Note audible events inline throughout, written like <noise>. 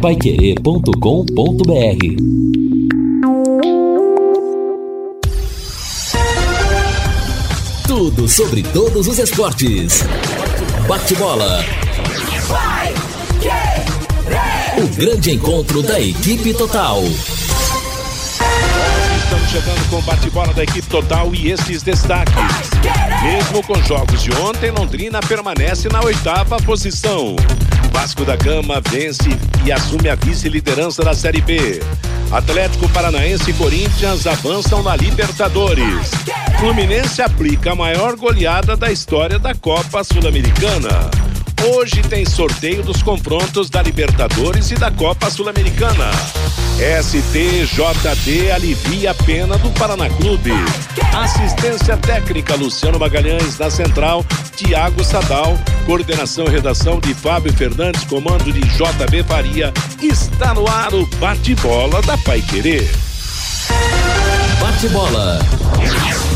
paiquerê.com.br Tudo sobre todos os esportes. Bate-bola. O grande encontro da equipe total. Estamos chegando com o bate-bola da equipe total e estes destaques. Mesmo com jogos de ontem, Londrina permanece na oitava posição. Vasco da Gama vence e assume a vice-liderança da Série B. Atlético Paranaense e Corinthians avançam na Libertadores. Fluminense aplica a maior goleada da história da Copa Sul-Americana. Hoje tem sorteio dos confrontos da Libertadores e da Copa Sul-Americana. STJD alivia a pena do Paraná Clube. Assistência técnica Luciano Magalhães na central, Tiago Sadal, coordenação e redação de Fábio Fernandes, comando de JB Faria. Está no ar o bate-bola da Pai Querer. Bate-bola.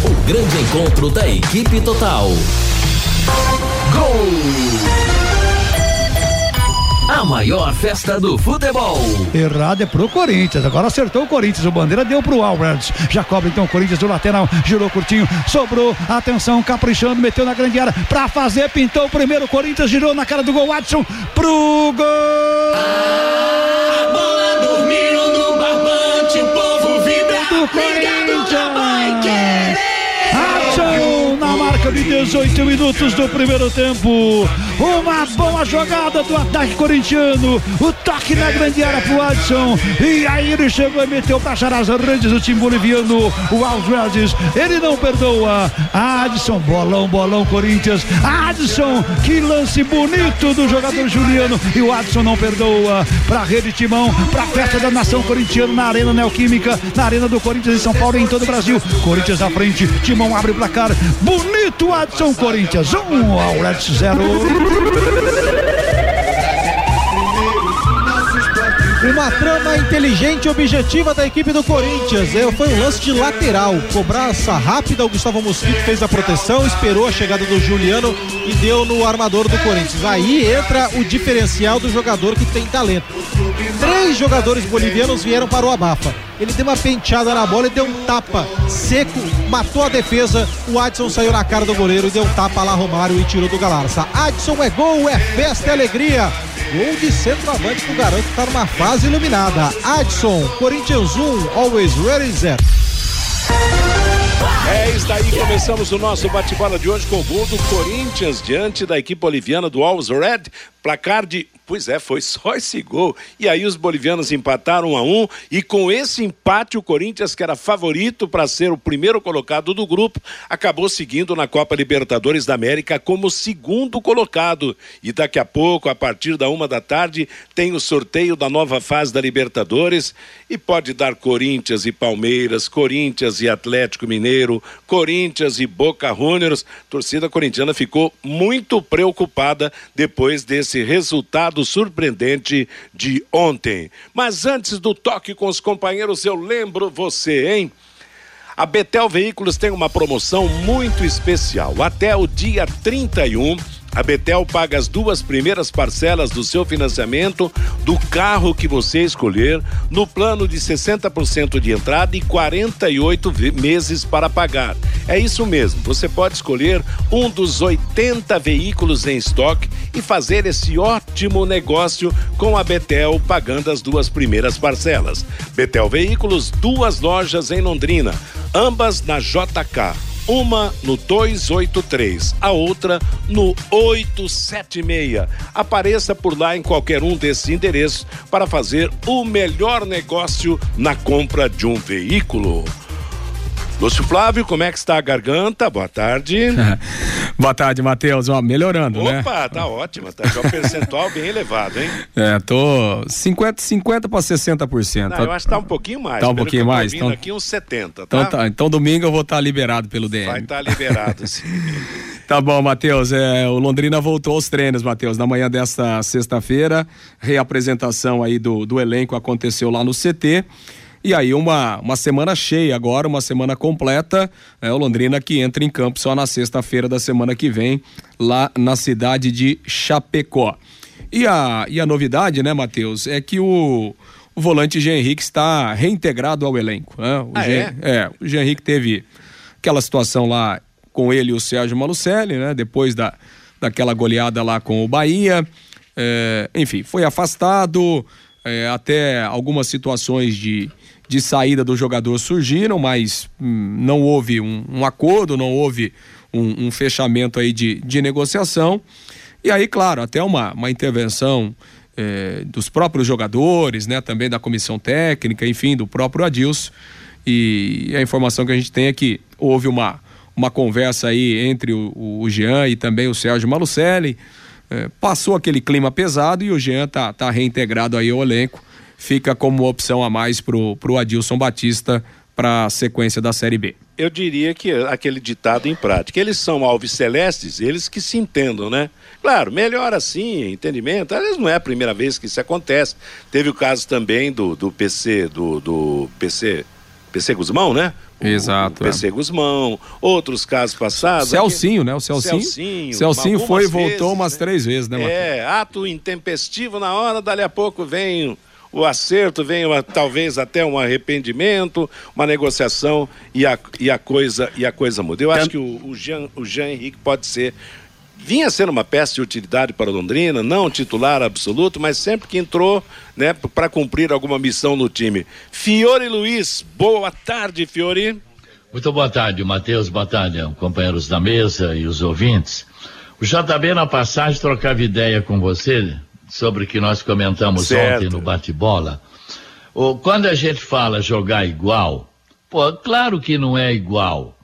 O grande encontro da equipe total. Gol! A maior festa do futebol. Errado é pro Corinthians. Agora acertou o Corinthians. O bandeira deu pro Alvarez. Já cobra então o Corinthians do lateral. Girou curtinho. Sobrou. Atenção, caprichando. Meteu na grande área. Pra fazer. Pintou o primeiro. Corinthians girou na cara do gol. Watson pro gol. A bola dormiu no barbante. O povo vibra. Do Corinthians. Vai querer de 18 minutos do primeiro tempo. Uma boa jogada do ataque corintiano. O toque na grande área pro Adson. E aí ele chegou e meteu pra achar as redes do time boliviano. O Alves Ele não perdoa. Adson, bolão, bolão, Corinthians. Adson, que lance bonito do jogador Juliano. E o Adson não perdoa. Pra rede Timão, pra festa da nação corintiana na Arena Neoquímica, na Arena do Corinthians em São Paulo e em todo o Brasil. Corinthians à frente. Timão abre o placar. Bonito Adson Corinthians 1, um, Aurex 0. Uma trama inteligente e objetiva da equipe do Corinthians. É, foi um lance de lateral. Cobrança rápida. O Gustavo Mosquito fez a proteção, esperou a chegada do Juliano e deu no armador do Corinthians. Aí entra o diferencial do jogador que tem talento. Três jogadores bolivianos vieram para o Abafa. Ele deu uma penteada na bola e deu um tapa seco, matou a defesa. O Adson saiu na cara do goleiro e deu um tapa lá Romário e tirou do Galarça. Adson é gol, é festa, é alegria. Gol de centroavante pro garoto que tá numa fase iluminada. Adson, Corinthians 1, always ready, zero. É isso daí, começamos o nosso bate-bola de hoje com o gol do Corinthians diante da equipe boliviana do Alves Red, placar de Pois é, foi só esse gol. E aí os bolivianos empataram um a um e com esse empate o Corinthians, que era favorito para ser o primeiro colocado do grupo, acabou seguindo na Copa Libertadores da América como segundo colocado. E daqui a pouco, a partir da uma da tarde, tem o sorteio da nova fase da Libertadores e pode dar Corinthians e Palmeiras, Corinthians e Atlético Mineiro, Corinthians e Boca Juniors. A torcida corintiana ficou muito preocupada depois desse resultado resultado surpreendente de ontem. Mas antes do toque com os companheiros, eu lembro você, hein? A Betel Veículos tem uma promoção muito especial. Até o dia 31 a Betel paga as duas primeiras parcelas do seu financiamento do carro que você escolher, no plano de 60% de entrada e 48 meses para pagar. É isso mesmo, você pode escolher um dos 80 veículos em estoque e fazer esse ótimo negócio com a Betel pagando as duas primeiras parcelas. Betel Veículos, duas lojas em Londrina, ambas na JK uma no 283, a outra no 876. Apareça por lá em qualquer um desses endereços para fazer o melhor negócio na compra de um veículo. Lúcio Flávio, como é que está a garganta? Boa tarde. <laughs> Boa tarde, Matheus. melhorando, Opa, né? Opa, tá ótimo. Tá já um percentual bem elevado, hein? É, tô 50, 50 para 60%. Não, eu acho que tá um pouquinho mais. Tá um pouquinho mais. Então, aqui uns 70, tá? Então, tá, então domingo eu vou estar tá liberado pelo DM. Vai estar tá liberado, sim. <laughs> tá bom, Matheus. É, o Londrina voltou aos treinos, Matheus, na manhã desta sexta-feira. Reapresentação aí do, do elenco aconteceu lá no CT. E aí, uma, uma semana cheia agora, uma semana completa. É o Londrina que entra em campo só na sexta-feira da semana que vem, lá na cidade de Chapecó. E a, e a novidade, né, Matheus, é que o, o volante Jean Henrique está reintegrado ao elenco. Né? O Ah, Jean, é? o Jean Henrique teve aquela situação lá com ele e o Sérgio Malucelli, né? Depois da, daquela goleada lá com o Bahia. É, enfim, foi afastado, é, até algumas situações de, de saída do jogador surgiram, mas hum, não houve um, um acordo, não houve um, um fechamento aí de, de negociação. E aí, claro, até uma, uma intervenção eh, dos próprios jogadores, né, também da comissão técnica, enfim, do próprio Adilson. E a informação que a gente tem é que houve uma, uma conversa aí entre o, o Jean e também o Sérgio Malucelli. Eh, passou aquele clima pesado e o Jean tá, tá reintegrado aí ao elenco. Fica como opção a mais pro, pro Adilson Batista para a sequência da Série B. Eu diria que aquele ditado em prática. Eles são alves celestes, eles que se entendam, né? Claro, melhor assim, entendimento. Às vezes não é a primeira vez que isso acontece. Teve o caso também do, do PC, do, do PC, PC Guzmão, né? Exato, O PC Guzmão, outros casos passados. Celcinho, né? O Celcinho. Celcinho, Celcinho foi e vezes, voltou umas né? três vezes, né, Matheus? É, ato intempestivo na hora, dali a pouco vem o acerto, vem uma, talvez até um arrependimento, uma negociação e a, e a, coisa, e a coisa muda. Eu acho que o, o, Jean, o Jean Henrique pode ser. Vinha sendo uma peça de utilidade para Londrina, não titular absoluto, mas sempre que entrou, né, para cumprir alguma missão no time. Fiore Luiz, boa tarde, Fiore. Muito boa tarde, Matheus. Boa tarde, companheiros da mesa e os ouvintes. O JB, na passagem, trocava ideia com você sobre o que nós comentamos Certo. ontem no bate-bola. Quando a gente fala jogar igual, pô, claro que não é igual.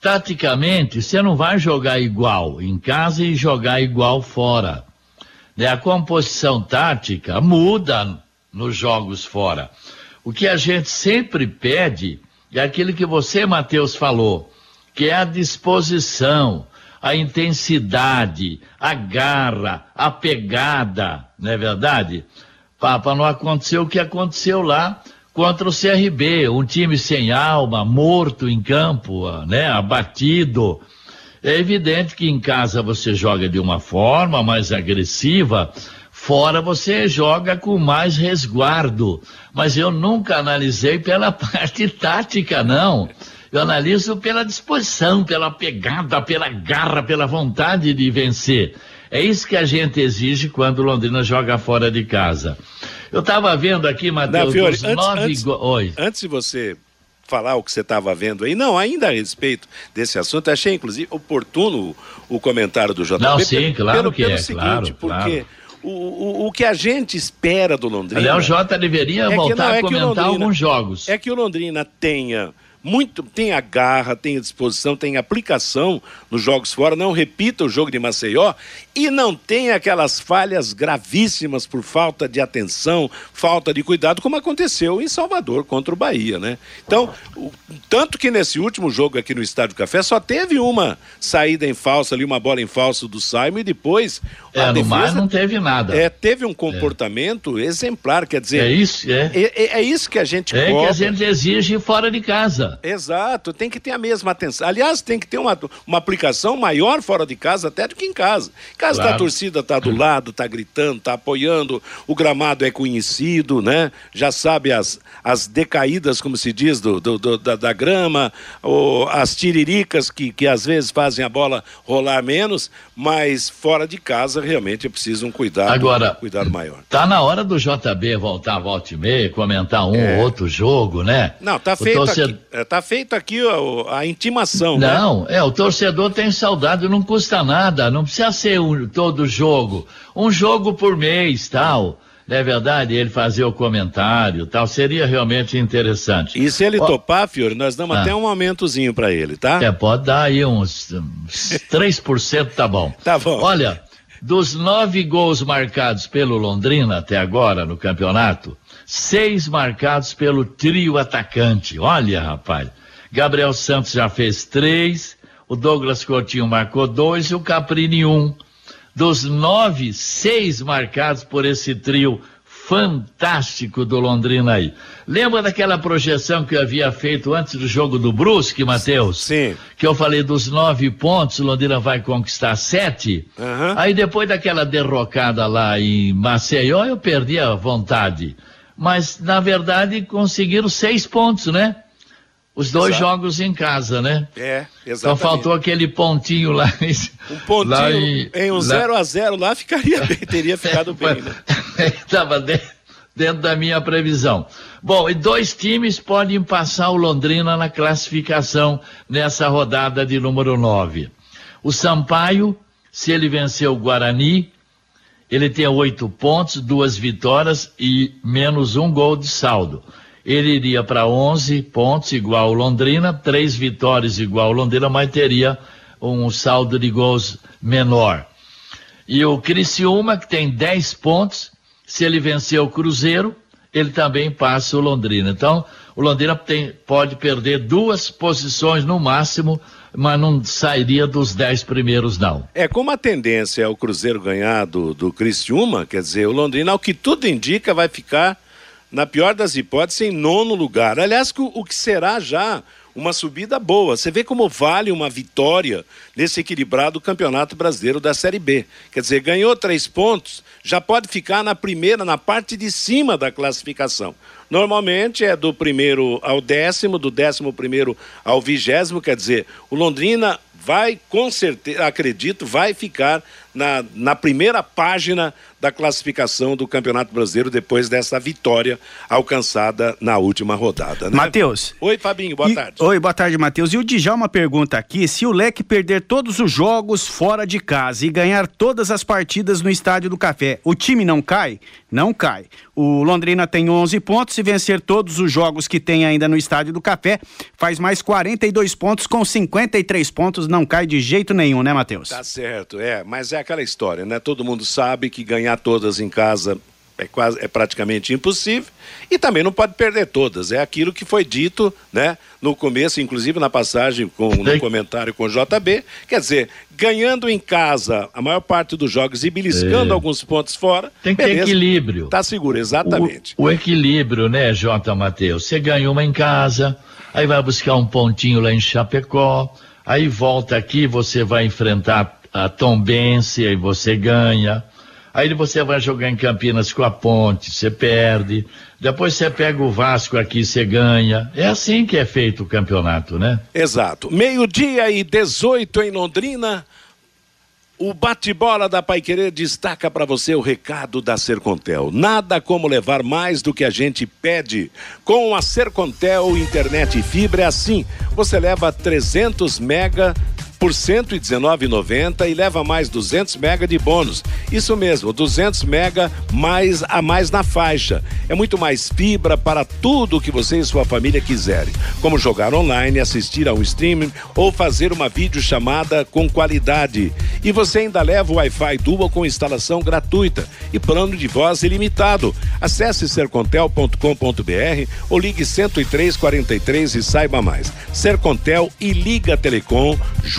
Taticamente, você não vai jogar igual em casa e jogar igual fora. Né? A composição tática muda nos jogos fora. O que a gente sempre pede é aquilo que você, Matheus, falou, que é a disposição, a intensidade, a garra, a pegada, não é verdade? Para não acontecer o que aconteceu lá contra o CRB, um time sem alma, morto em campo, né, abatido. É evidente que em casa você joga de uma forma mais agressiva, fora você joga com mais resguardo. Mas eu nunca analisei pela <laughs> parte tática, não. Eu analiso pela disposição, pela pegada, pela garra, pela vontade de vencer. É isso que a gente exige quando o Londrina joga fora de casa. Eu estava vendo aqui, Matheus, antes, nove antes, go- Oi. antes de você falar o que você estava vendo aí, não, ainda a respeito desse assunto, achei inclusive oportuno o, comentário do JB. Não, sim, claro pelo, que pelo é, seguinte, claro, porque claro. O, o, o que a gente espera do Londrina. Aliás, o Jota deveria é que voltar não, é a o comentar Londrina- alguns jogos. É que o Londrina tenha muito, tenha garra, tenha disposição, tenha aplicação nos jogos fora, não repita o jogo de Maceió e não tenha aquelas falhas gravíssimas por falta de atenção, falta de cuidado, como aconteceu em Salvador contra o Bahia, né? Então, o- tanto que nesse último jogo aqui no Estádio Café só teve uma saída em falso ali, uma bola em falso do Simon e depois É, a no mar defesa não teve nada. é, teve um comportamento exemplar, quer dizer, É isso, é. é, é- é isso que a gente É que cobra. a gente exige fora de casa. Exato, tem que ter a mesma atenção. Aliás, tem que ter uma, uma aplicação maior fora de casa até do que em casa. Em casa Claro. a torcida está do lado, está gritando, está apoiando, o gramado é conhecido, né? Já sabe as, as decaídas, como se diz, do, do- do- da, da grama, ou as tiriricas que, que às vezes fazem a bola rolar menos, mas fora de casa realmente é preciso um cuidado, Agora- um cuidado maior. Tá na hora do JB voltar a volta e meia, comentar um ou outro jogo, né? É. Não, tá O feito torcedor- aqui, é, tá feito aqui ó, a intimação, né? Não, é, o torcedor tem saudade, não custa nada, não precisa ser um, todo jogo. Um jogo por mês, tal. Não é verdade? Ele fazer o comentário, tal, seria realmente interessante. E se ele topar, Fiore, nós damos Ah. até um aumentozinho pra ele, tá? É, pode dar aí uns, uns <laughs> 3%, tá bom. Tá bom. Olha, dos nove gols marcados pelo Londrina até agora no campeonato, seis marcados pelo trio atacante. Olha, rapaz. Gabriel Santos já fez três, o Douglas Coutinho marcou dois e o Caprini um. Dos nove, seis marcados por esse trio fantástico do Londrina aí. Lembra daquela projeção que eu havia feito antes do jogo do Brusque, Matheus? Sim. Que eu falei dos nove pontos, Londrina vai conquistar sete. Aham. Aí depois daquela derrocada lá em Maceió, eu perdi a vontade. Mas, na verdade, conseguiram seis pontos, né? Os dois Exato. jogos em casa, né? É, Então exatamente. faltou aquele pontinho lá. em- Um pontinho lá em, um lá- 0 a 0 lá ficaria bem, teria ficado bem, né? <laughs> Estava dentro da minha previsão. Bom, e dois times podem passar o Londrina na classificação nessa rodada de número 9. O Sampaio, se ele vencer o Guarani, ele tem oito pontos, duas vitórias e menos um gol de saldo. Ele iria para 11 pontos, igual Londrina, três vitórias igual Londrina, mas teria um saldo de gols menor. E o Criciúma, que tem 10 pontos, se ele vencer o Cruzeiro, ele também passa o Londrina. Então, o Londrina tem- pode perder duas posições no máximo, mas não sairia dos 10 primeiros, não. É, como a tendência é o Cruzeiro ganhar do, do Criciúma, quer dizer, o Londrina, ao que tudo indica, vai ficar, na pior das hipóteses, em nono lugar. Aliás, o, o que será já uma subida boa. Você vê como vale uma vitória nesse equilibrado campeonato brasileiro da Série B. Quer dizer, ganhou três pontos, já pode ficar na primeira, na parte de cima da classificação. Normalmente é do primeiro ao décimo, do décimo primeiro ao vigésimo, quer dizer, o Londrina vai, com certeza, acredito, vai ficar na, na primeira página da classificação do Campeonato Brasileiro depois dessa vitória alcançada na última rodada. Né? Matheus. Oi, Fabinho, boa E- tarde. Oi, boa tarde, Matheus. E o Djalma pergunta aqui se o Leque perder todos os jogos fora de casa e ganhar todas as partidas no Estádio do Café, o time não cai? Não cai. O Londrina tem 11 pontos. Se vencer todos os jogos que tem ainda no Estádio do Café, faz mais 42 pontos. Com 53 pontos, não cai de jeito nenhum, né, Matheus? Tá certo, é, mas é aquela história, né? Todo mundo sabe que ganhar todas em casa é quase é praticamente impossível e também não pode perder todas. É aquilo que foi dito, né, no começo, inclusive na passagem com no comentário com o JB, quer dizer, ganhando em casa a maior parte dos jogos e beliscando É. alguns pontos fora, Tem que ter beleza, equilíbrio. Tá seguro, exatamente. O, o equilíbrio, né, J. Matheus? Você ganha uma em casa, aí vai buscar um pontinho lá em Chapecó, aí volta aqui, você vai enfrentar a Tombense, aí você ganha. Aí você vai jogar em Campinas com a Ponte, você perde. Depois você pega o Vasco aqui, você ganha. É assim que é feito o campeonato, né? Exato. Meio-dia e 18 em Londrina. O bate-bola da Paiquerê destaca para você o recado da Sercontel. Nada como levar mais do que a gente pede. Com a Sercontel Internet e Fibra é assim. Você leva 300 mega por R$ 119,90 e leva mais 200 mega de bônus. Isso mesmo, 200 mega mais a mais na faixa. É muito mais fibra para tudo o que você e sua família quiserem, como jogar online, assistir a um streaming ou fazer uma videochamada com qualidade. E você ainda leva o Wi-Fi Dual com instalação gratuita e plano de voz ilimitado. Acesse sercontel.com.br ou ligue 10343 e saiba mais. Sercontel e Liga Telecom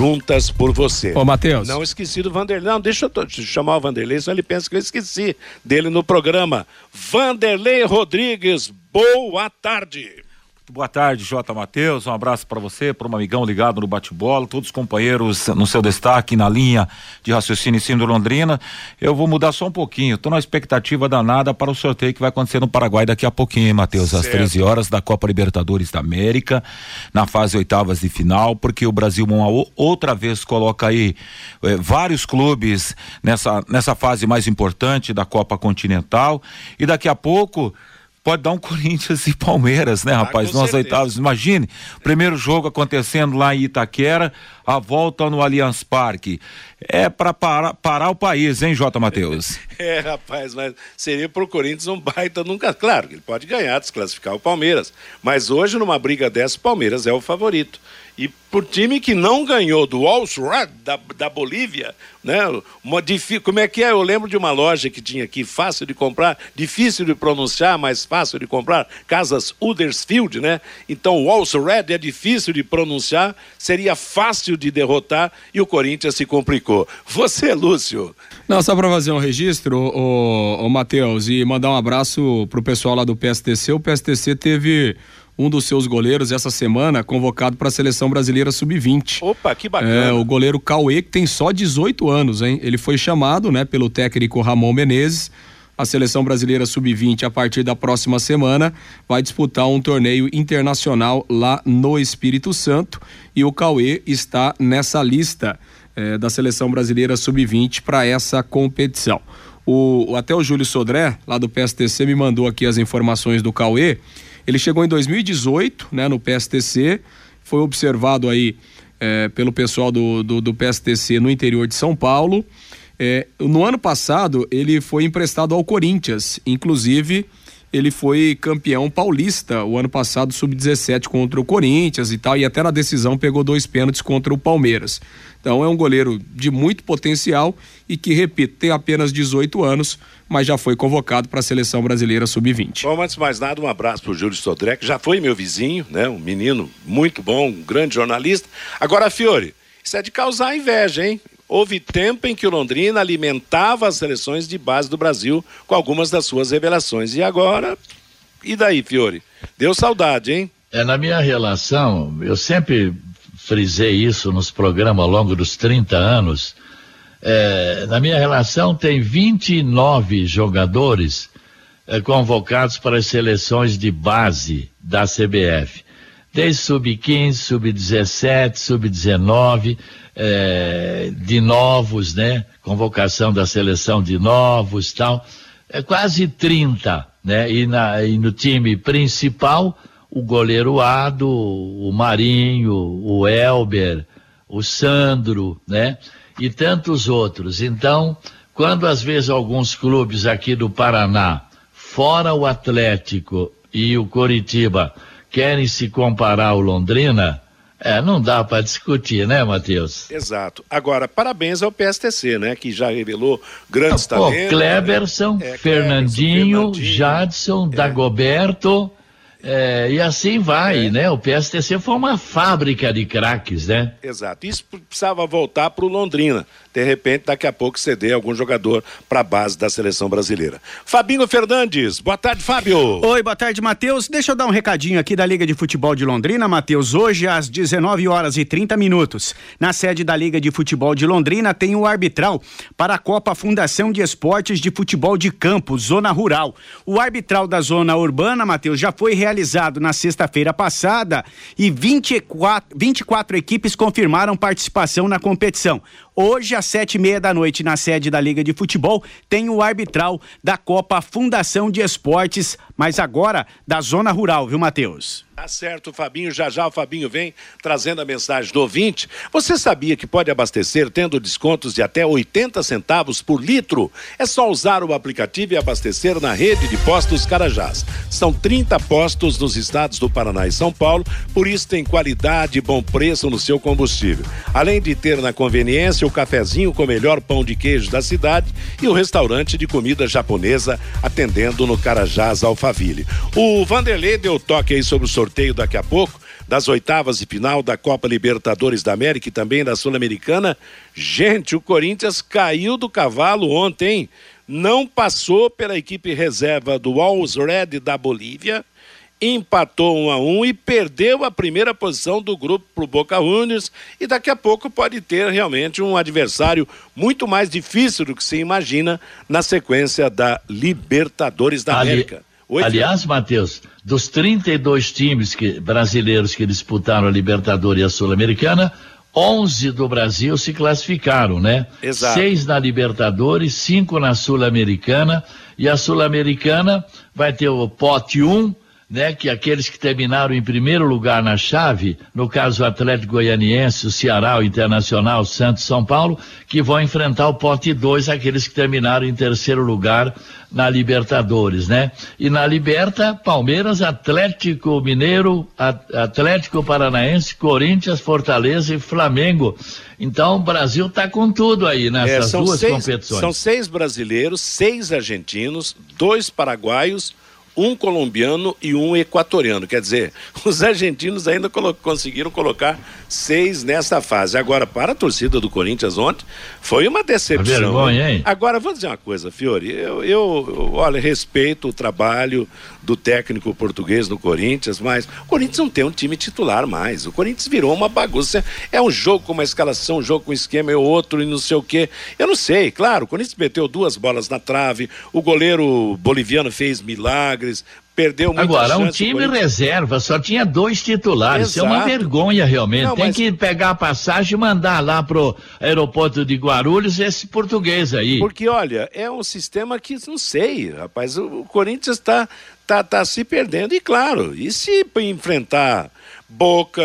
juntas por você. Ô, Matheus. Não esqueci do Vanderlei. Não, deixa eu to- deixa eu chamar o Vanderlei, senão ele pensa que eu esqueci dele no programa. Vanderlei Rodrigues, boa tarde. Boa tarde, Jota Matheus. Um abraço para você, para um amigão ligado no bate-bola, todos os companheiros no seu destaque na linha de raciocínio em do Londrina. Eu vou mudar só um pouquinho. Estou na expectativa danada para o sorteio que vai acontecer no Paraguai daqui a pouquinho, hein, Matheus? Às Certo. 13 horas da Copa Libertadores da América, na fase oitavas de final, porque o Brasil uma outra vez coloca aí eh, vários clubes nessa, nessa fase mais importante da Copa Continental. E daqui a pouco. Pode dar um Corinthians e Palmeiras, né, rapaz? Ah, com Nas certeza. oitavas. Imagine, primeiro jogo acontecendo lá em Itaquera, a volta no Allianz Parque. É para parar, parar o país, hein, Jota Matheus? <laughs> É, rapaz, mas seria pro Corinthians um baita nunca. Claro, que ele pode ganhar, desclassificar o Palmeiras. Mas hoje, numa briga dessa, o Palmeiras é o favorito. E por time que não ganhou do All-Red da, da Bolívia, né? Uma como é que é? Eu lembro de uma loja que tinha aqui, fácil de comprar, difícil de pronunciar, mas fácil de comprar, Casas Huddersfield, né? Então o All-Red é difícil de pronunciar, seria fácil de derrotar e o Corinthians se complicou. Você, Lúcio. Não, só para fazer um registro, o, o Matheus, e mandar um abraço pro pessoal lá do PSTC. O PSTC teve um dos seus goleiros essa semana convocado para a seleção brasileira sub-20. Opa, que bacana. É, o goleiro Cauê, que tem só 18 anos, hein? Ele foi chamado, né, pelo técnico Ramon Menezes. A seleção brasileira sub-20, a partir da próxima semana, vai disputar um torneio internacional lá no Espírito Santo. E o Cauê está nessa lista eh, da seleção brasileira sub-20 para essa competição. O, até o Júlio Sodré, lá do PSTC, me mandou aqui as informações do Cauê. Ele chegou em 2018, né, no PSTC, foi observado aí é, pelo pessoal do, do, do, PSTC no interior de São Paulo. É, no ano passado, ele foi emprestado ao Corinthians, inclusive ele foi campeão paulista o ano passado, sub-17 contra o Corinthians e tal, e até na decisão pegou dois pênaltis contra o Palmeiras. Então é um goleiro de muito potencial e que, repito, tem apenas 18 anos, mas já foi convocado para a seleção brasileira sub-20. Bom, antes de mais nada, um abraço para o Júlio Sodré, que já foi meu vizinho, né? Um menino muito bom, um grande jornalista. Agora, Fiore, isso é de causar inveja, hein? Houve tempo em que o Londrina alimentava as seleções de base do Brasil com algumas das suas revelações. E agora, e daí, Fiore? Deu saudade, hein? É, na minha relação, eu sempre frisei isso nos programas ao longo dos 30 anos. É, na minha relação, tem 29 jogadores é, convocados para as seleções de base da CBF. Desde sub-15, sub-17, sub-19, é, de novos, né? Convocação da seleção de novos tal. É quase 30, né? E, na, e no time principal, o goleiro Ado, o Marinho, o Elber, o Sandro, né? E tantos outros. Então, quando às vezes alguns clubes aqui do Paraná, fora o Atlético e o Coritiba, querem se comparar ao Londrina, é, não dá para discutir, né, Matheus? Exato. Agora, parabéns ao PSTC, né, que já revelou grandes Pô, talentos. Cleberson, né? é, Fernandinho, Fernandinho, Jadson, é. Dagoberto, é, e assim vai, é. né? O PSTC foi uma fábrica de craques, né? Exato. Isso precisava voltar para o Londrina. De repente, daqui a pouco ceder algum jogador para a base da seleção brasileira. Fabinho Fernandes, boa tarde, Fábio. Oi, boa tarde, Matheus. Deixa eu dar um recadinho aqui da Liga de Futebol de Londrina, Matheus. Hoje, às 19 horas e 30 minutos, na sede da Liga de Futebol de Londrina, tem o arbitral para a Copa Fundação de Esportes de Futebol de Campo, Zona Rural. O arbitral da Zona Urbana, Matheus, já foi realizado realizado na sexta-feira passada e 24, 24 equipes confirmaram participação na competição. Hoje, às sete e meia da noite, na sede da Liga de Futebol, tem o arbitral da Copa Fundação de Esportes, mas agora da Zona Rural, viu, Matheus? Tá certo, Fabinho. Já já o Fabinho vem trazendo a mensagem do ouvinte. Você sabia que pode abastecer tendo descontos de até 80 centavos por litro? É só usar o aplicativo e abastecer na rede de postos Carajás. São 30 postos nos estados do Paraná e São Paulo, por isso tem qualidade e bom preço no seu combustível. Além de ter na conveniência o cafezinho com o melhor pão de queijo da cidade e o restaurante de comida japonesa atendendo no Carajás Alphaville. O Vanderlei deu toque aí sobre o sorteio sorteio daqui a pouco das oitavas de final da Copa Libertadores da América e também da Sul-Americana. Gente, o Corinthians caiu do cavalo ontem, não passou pela equipe reserva do Alls Red da Bolívia, empatou um a um e perdeu a primeira posição do grupo para o Boca Juniors e daqui a pouco pode ter realmente um adversário muito mais difícil do que se imagina na sequência da Libertadores da Ali, América. Aliás, Matheus, dos 32 times que, brasileiros que disputaram a Libertadores e a Sul-Americana, 11 do Brasil se classificaram, né? Exato. Seis na Libertadores, cinco na Sul-Americana, e a Sul-Americana vai ter o pote 1, um, né, que aqueles que terminaram em primeiro lugar na chave, no caso o Atlético Goianiense, o Ceará, o Internacional, o Santos, São Paulo, que vão enfrentar o pote 2, aqueles que terminaram em terceiro lugar na Libertadores, né? E na Liberta, Palmeiras, Atlético Mineiro, Atlético Paranaense, Corinthians, Fortaleza e Flamengo. Então o Brasil está com tudo aí nessas é, duas seis, competições. São seis brasileiros, seis argentinos, dois paraguaios um colombiano e um equatoriano. Quer dizer, <laughs> os argentinos ainda colo conseguiram colocar seis nessa fase. Agora, para a torcida do Corinthians ontem, foi uma decepção. Vergonha, hein? Agora, vou dizer uma coisa, Fiore. Eu, eu, eu, olha, respeito o trabalho do técnico português no Corinthians, mas o Corinthians não tem um time titular mais. O Corinthians virou uma bagunça. É um jogo com uma escalação, um jogo com um esquema e outro e não sei o quê. Eu não sei, claro, o Corinthians meteu duas bolas na trave, o goleiro boliviano fez milagres, perdeu muita Agora, um time reserva só tinha dois titulares. Isso é uma Exato. vergonha, realmente. Não, Tem mas- que pegar a passagem e mandar lá pro aeroporto de Guarulhos esse português aí. Porque, olha, é um sistema que, não sei, rapaz, o Corinthians está tá, tá se perdendo. E, claro, e se enfrentar Boca,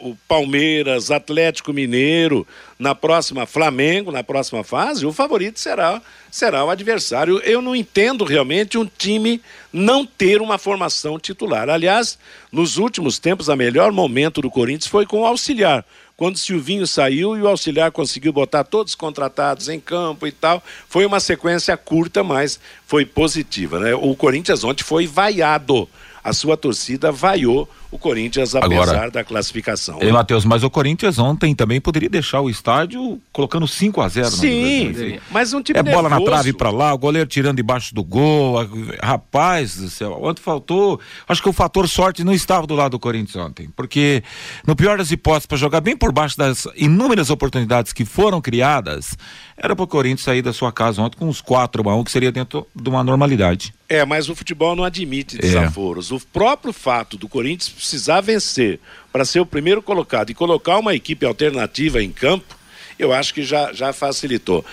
o, Palmeiras, Atlético Mineiro, na próxima Flamengo, na próxima fase, o favorito será, será o adversário. Eu não entendo realmente um time não ter uma formação titular. Aliás, nos últimos tempos, o melhor momento do Corinthians foi com o auxiliar quando Silvinho saiu e o auxiliar conseguiu botar todos os contratados em campo e tal. Foi uma sequência curta, mas foi positiva. Né? O Corinthians ontem foi vaiado. A sua torcida vaiou o Corinthians, apesar Agora- da classificação. Ei, Matheus, mas o Corinthians ontem também poderia deixar o estádio colocando 5 a 0 no Sim, mas um time É bola na nervoso. trave pra lá, o goleiro tirando debaixo do gol. Rapaz do céu, ontem faltou. Acho que o fator sorte não estava do lado do Corinthians ontem. Porque, no pior das hipóteses, para jogar bem por baixo das inúmeras oportunidades que foram criadas, era pro Corinthians sair da sua casa ontem com uns 4 a 1 que seria dentro de uma normalidade. É, mas o futebol não admite É. desaforos. O próprio fato do Corinthians precisar vencer para ser o primeiro colocado e colocar uma equipe alternativa em campo, eu acho que já, já facilitou.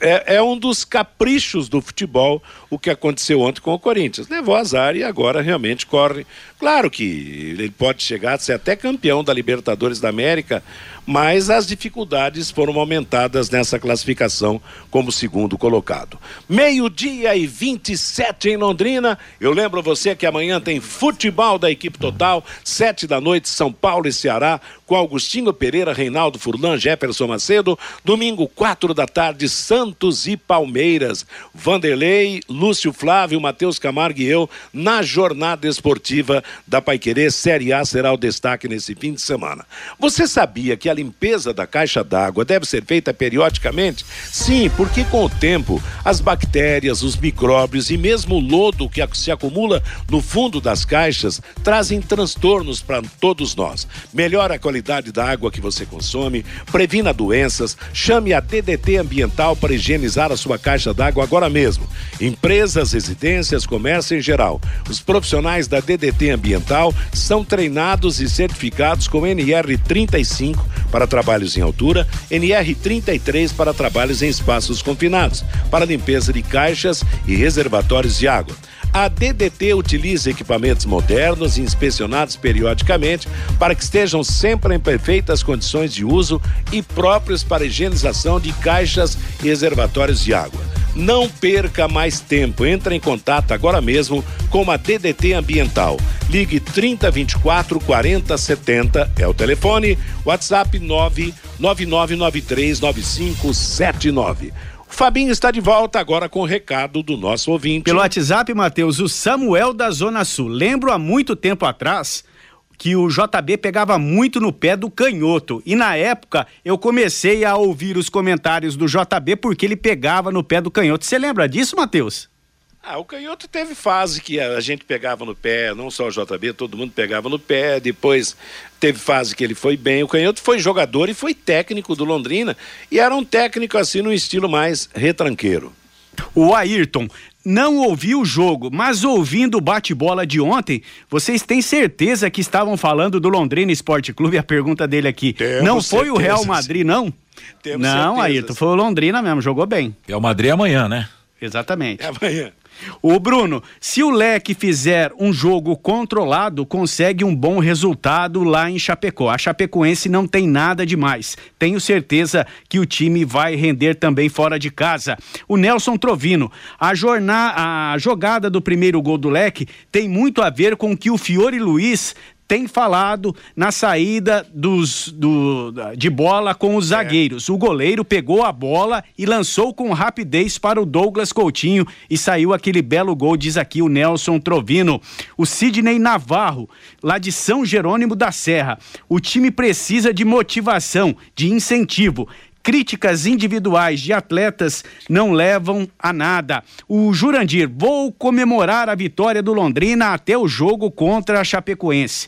É, é um dos caprichos do futebol o que aconteceu ontem com o Corinthians. Levou azar e agora realmente corre. Claro que ele pode chegar a ser até campeão da Libertadores da América, mas as dificuldades foram aumentadas nessa classificação como segundo colocado. Meio-dia e 27 em Londrina. Eu lembro você que amanhã tem futebol da equipe total, sete da noite, São Paulo e Ceará, com Augustinho Pereira, Reinaldo Furlan, Jefferson Macedo. Domingo, quatro da tarde, Santos e Palmeiras. Vanderlei, Lúcio Flávio, Matheus Camargo e eu na jornada esportiva da Paiquerê. Série A será o destaque nesse fim de semana. Você sabia que a limpeza da caixa d'água deve ser feita periodicamente? Sim, porque com o tempo as bactérias, os micróbios e mesmo o lodo que se acumula no fundo das caixas trazem transtornos para todos nós. Melhora a qualidade da água que você consome, previna doenças, chame a DDT Ambiental para higienizar a sua caixa d'água agora mesmo. Empresas, residências, comércio em geral. Os profissionais da DDT Ambiental são treinados e certificados com NR35 para trabalhos em altura, NR33 para trabalhos em espaços confinados, para limpeza de caixas e reservatórios de água. A DDT utiliza equipamentos modernos e inspecionados periodicamente para que estejam sempre em perfeitas condições de uso e próprios para higienização de caixas e reservatórios de água. Não perca mais tempo. Entre em contato agora mesmo com a DDT Ambiental. Ligue 3024 4070 é o telefone. WhatsApp 999939579. O Fabinho está de volta agora com o recado do nosso ouvinte. Pelo WhatsApp, Matheus, o Samuel da Zona Sul. Lembro há muito tempo atrás que o JB pegava muito no pé do canhoto. E na época eu comecei a ouvir os comentários do JB porque ele pegava no pé do canhoto. Você lembra disso, Matheus? Ah, o canhoto teve fase que a gente pegava no pé, não só o JB, todo mundo pegava no pé. Depois teve fase que ele foi bem. O canhoto foi jogador e foi técnico do Londrina. E era um técnico assim no estilo mais retranqueiro. O Ayrton não ouviu o jogo, mas ouvindo o bate-bola de ontem, vocês têm certeza que estavam falando do Londrina Esporte Clube? A pergunta dele aqui. Temos não foi o Real. Madrid, não? Temos não, certezas. Ayrton, foi o Londrina mesmo, jogou bem. É o Madrid amanhã, né? Exatamente. É amanhã. O Bruno, se o Leque fizer um jogo controlado, consegue um bom resultado lá em Chapecó. A Chapecoense não tem nada demais. Tenho certeza que o time vai render também fora de casa. O Nelson Trovino, a, jorna... a jogada do primeiro gol do Leque tem muito a ver com que o Fiore Luiz tem falado na saída dos, do, de bola com os zagueiros. O goleiro pegou a bola e lançou com rapidez para o Douglas Coutinho e saiu aquele belo gol, diz aqui o Nelson Trovino. O Sidney Navarro, lá de São Jerônimo da Serra. O time precisa de motivação, de incentivo críticas individuais de atletas não levam a nada. O Jurandir, vou comemorar a vitória do Londrina até o jogo contra a Chapecoense.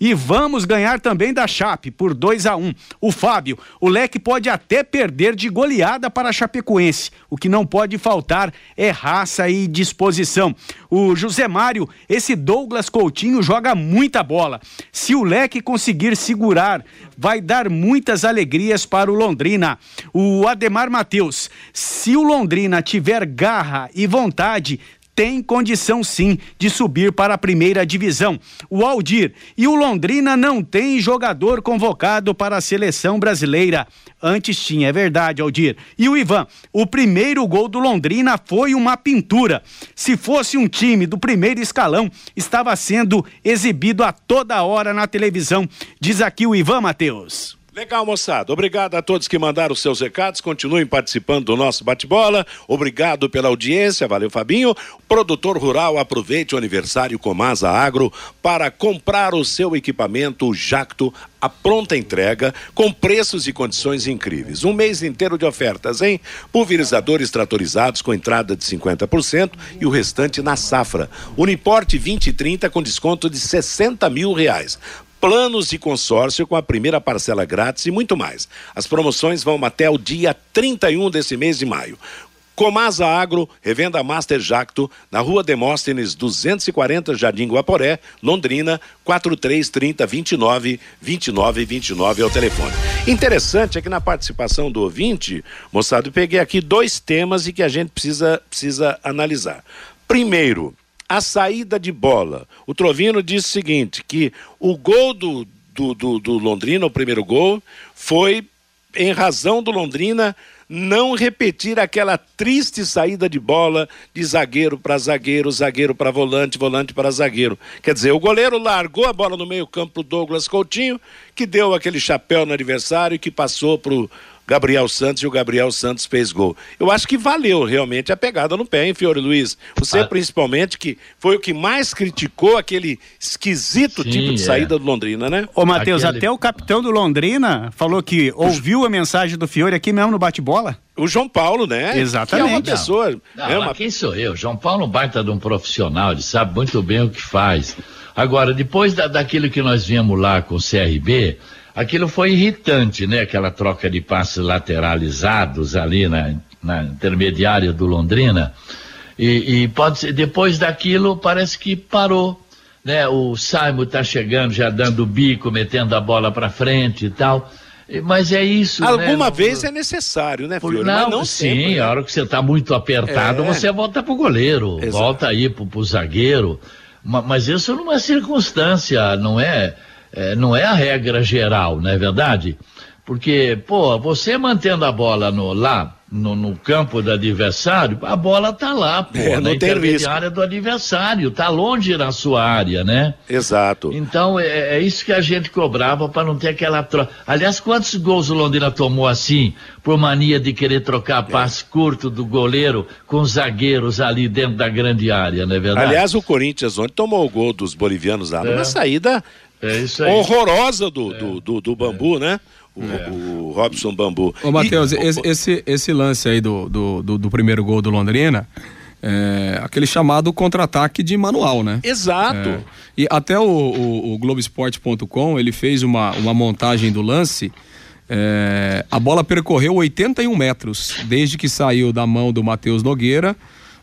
E vamos ganhar também da Chape por 2 a 1 um. O Fábio, o Leque pode até perder de goleada para a Chapecoense. O que não pode faltar é raça e disposição. O José Mário, esse Douglas Coutinho joga muita bola. Se o Leque conseguir segurar, vai dar muitas alegrias para o Londrina. O Ademar Matheus, se o Londrina tiver garra e vontade, tem condição sim de subir para a primeira divisão. O Aldir e o Londrina não tem jogador convocado para a seleção brasileira. Antes tinha, é verdade, Aldir. E o Ivan, o primeiro gol do Londrina foi uma pintura. Se fosse um time do primeiro escalão, estava sendo exibido a toda hora na televisão. Diz aqui o Ivan Matheus. Legal, moçada. Obrigado a todos que mandaram seus recados. Continuem participando do nosso bate-bola. Obrigado pela audiência. Valeu, Fabinho. Produtor rural, aproveite o aniversário Comasa Agro para comprar o seu equipamento Jacto a pronta entrega com preços e condições incríveis. Um mês inteiro de ofertas, hein? Pulverizadores tratorizados com entrada de 50% e o restante na safra. Uniporte 20 e 30 com desconto de 60 mil reais planos de consórcio com a primeira parcela grátis e muito mais. As promoções vão até o dia 31 desse mês de maio. Comasa Agro, revenda Master Jacto, na rua Demóstenes 240, Jardim Guaporé, Londrina, 4330 29 29 29 é o telefone. Interessante é que na participação do ouvinte, moçada, eu peguei aqui dois temas e que a gente precisa, precisa analisar. Primeiro, a saída de bola. O Trovino disse o seguinte: que o gol do, do, do, do Londrina, o primeiro gol, foi em razão do Londrina não repetir aquela triste saída de bola de zagueiro para zagueiro, zagueiro para volante, volante para zagueiro. Quer dizer, o goleiro largou a bola no meio-campo para o Douglas Coutinho, que deu aquele chapéu no adversário e que passou para o Gabriel Santos e o Gabriel Santos fez gol. Eu acho que valeu realmente a pegada no pé, hein, Fiore Luiz? Você ah. principalmente, que foi o que mais criticou aquele esquisito Sim, tipo de é. saída do Londrina, né? Ô, Matheus, aquele... até o capitão do Londrina falou que ouviu a mensagem do Fiore aqui mesmo no bate-bola. O João Paulo, né? Exatamente. Que é uma pessoa. Não, é uma... quem sou eu? João Paulo baita de um profissional, ele sabe muito bem o que faz. Agora, depois da, daquilo que nós vimos lá com o CRB, Aquilo foi irritante, né? Aquela troca de passes lateralizados ali na, na intermediária do Londrina. E, e, pode ser, depois daquilo parece que parou, né? O Simon está chegando, já dando bico, metendo a bola para frente e tal. Mas é isso. Né? Alguma né? vez é necessário, né, Fiore? Não, não sim, sempre, né? a hora que você está muito apertado, é. você volta pro goleiro, Exato. volta aí pro, pro zagueiro. Mas isso numa circunstância, não é? É, não é a regra geral, não é verdade? Porque, pô, você mantendo a bola no, lá, no, no, campo do adversário, a bola tá lá, pô, é, na intermediária do adversário, tá longe na sua área, né? Exato. Então, é, é isso que a gente cobrava para não ter aquela troca. Aliás, quantos gols o Londrina tomou assim, por mania de querer trocar passe curto do goleiro com os zagueiros ali dentro da grande área, não é verdade? Aliás, o Corinthians ontem tomou o gol dos bolivianos lá, numa é. saída é isso aí. horrorosa do, é. do, do, do, bambu, né? O, é. o, Robson Bambu. Ô, Matheus, esse, esse, esse, lance aí do, do, do, do primeiro gol do Londrina. É, aquele chamado contra-ataque de manual, né? Exato. É, e até o, o, o Globoesporte.com ele fez uma, uma montagem do lance. É, a bola percorreu 81 metros desde que saiu da mão do Matheus Nogueira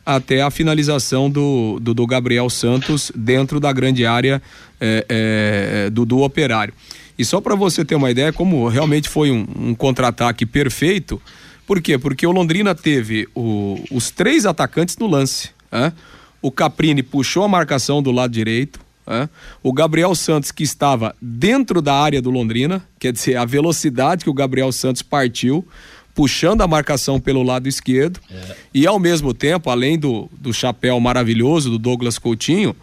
até a finalização do, do, do Gabriel Santos dentro da grande área é, é, do, do operário. E só para você ter uma ideia, como realmente foi um, um contra-ataque perfeito, por quê? Porque o Londrina teve o, os três atacantes no lance. Né? O Caprini puxou a marcação do lado direito. Né? O Gabriel Santos, que estava dentro da área do Londrina, quer dizer, a velocidade que o Gabriel Santos partiu puxando a marcação pelo lado esquerdo é. e ao mesmo tempo, além do, do chapéu maravilhoso do Douglas Coutinho,